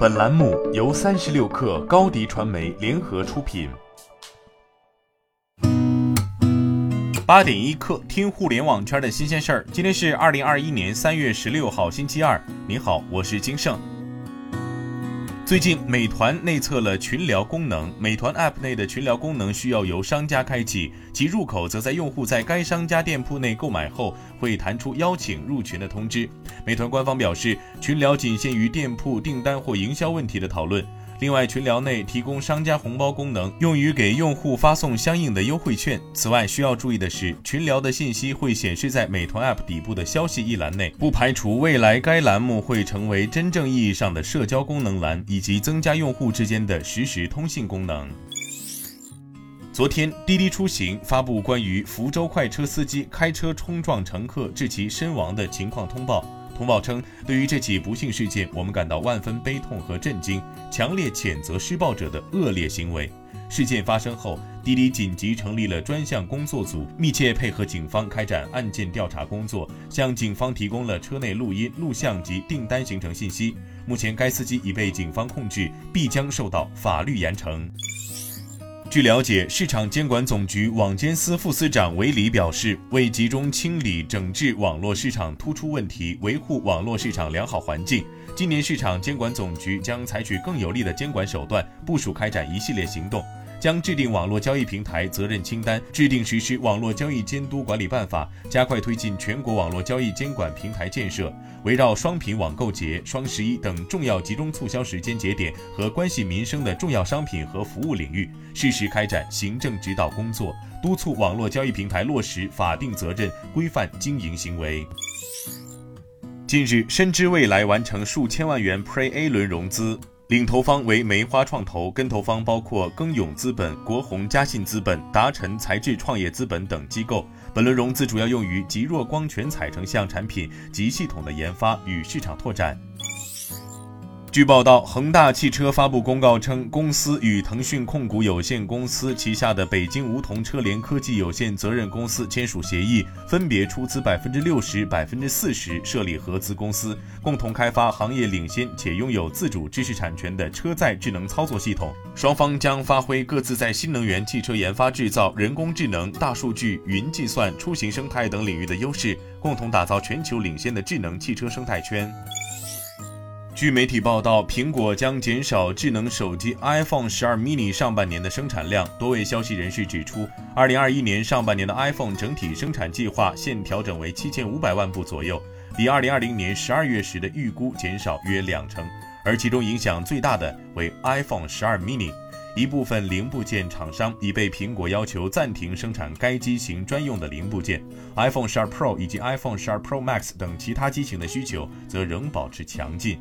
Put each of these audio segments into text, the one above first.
本栏目由三十六氪高低传媒联合出品。八点一刻，听互联网圈的新鲜事儿。今天是二零二一年三月十六号，星期二。您好，我是金盛。最近，美团内测了群聊功能。美团 App 内的群聊功能需要由商家开启，其入口则在用户在该商家店铺内购买后，会弹出邀请入群的通知。美团官方表示，群聊仅限于店铺订单或营销问题的讨论。另外，群聊内提供商家红包功能，用于给用户发送相应的优惠券。此外，需要注意的是，群聊的信息会显示在美团 App 底部的消息一栏内，不排除未来该栏目会成为真正意义上的社交功能栏，以及增加用户之间的实时通信功能。昨天，滴滴出行发布关于福州快车司机开车冲撞乘客致其身亡的情况通报。通报称，对于这起不幸事件，我们感到万分悲痛和震惊，强烈谴责施暴者的恶劣行为。事件发生后，滴滴紧急成立了专项工作组，密切配合警方开展案件调查工作，向警方提供了车内录音、录像及订单行程信息。目前，该司机已被警方控制，必将受到法律严惩。据了解，市场监管总局网监司副司长韦礼表示，为集中清理整治网络市场突出问题，维护网络市场良好环境，今年市场监管总局将采取更有力的监管手段，部署开展一系列行动。将制定网络交易平台责任清单，制定实施网络交易监督管理办法，加快推进全国网络交易监管平台建设。围绕双品网购节、双十一等重要集中促销时间节点和关系民生的重要商品和服务领域，适时开展行政指导工作，督促网络交易平台落实法定责任，规范经营行为。近日，深知未来完成数千万元 Pre A 轮融资。领投方为梅花创投，跟投方包括耕永资本、国宏嘉信资本、达晨材智创业资本等机构。本轮融资主要用于极弱光全彩成像产品及系统的研发与市场拓展。据报道，恒大汽车发布公告称，公司与腾讯控股有限公司旗下的北京梧桐车联科技有限责任公司签署协议，分别出资百分之六十、百分之四十，设立合资公司，共同开发行业领先且拥有自主知识产权的车载智能操作系统。双方将发挥各自在新能源汽车研发制造、人工智能、大数据、云计算、出行生态等领域的优势，共同打造全球领先的智能汽车生态圈。据媒体报道，苹果将减少智能手机 iPhone 十二 mini 上半年的生产量。多位消息人士指出，二零二一年上半年的 iPhone 整体生产计划现调整为七千五百万部左右，比二零二零年十二月时的预估减少约两成。而其中影响最大的为 iPhone 十二 mini。一部分零部件厂商已被苹果要求暂停生产该机型专用的零部件，iPhone 12 Pro 以及 iPhone 12 Pro Max 等其他机型的需求则仍保持强劲。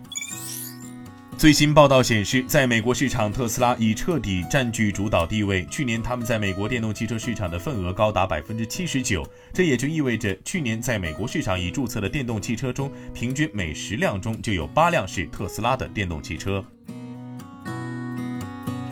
最新报道显示，在美国市场，特斯拉已彻底占据主导地位。去年，他们在美国电动汽车市场的份额高达百分之七十九，这也就意味着去年在美国市场已注册的电动汽车中，平均每十辆中就有八辆是特斯拉的电动汽车。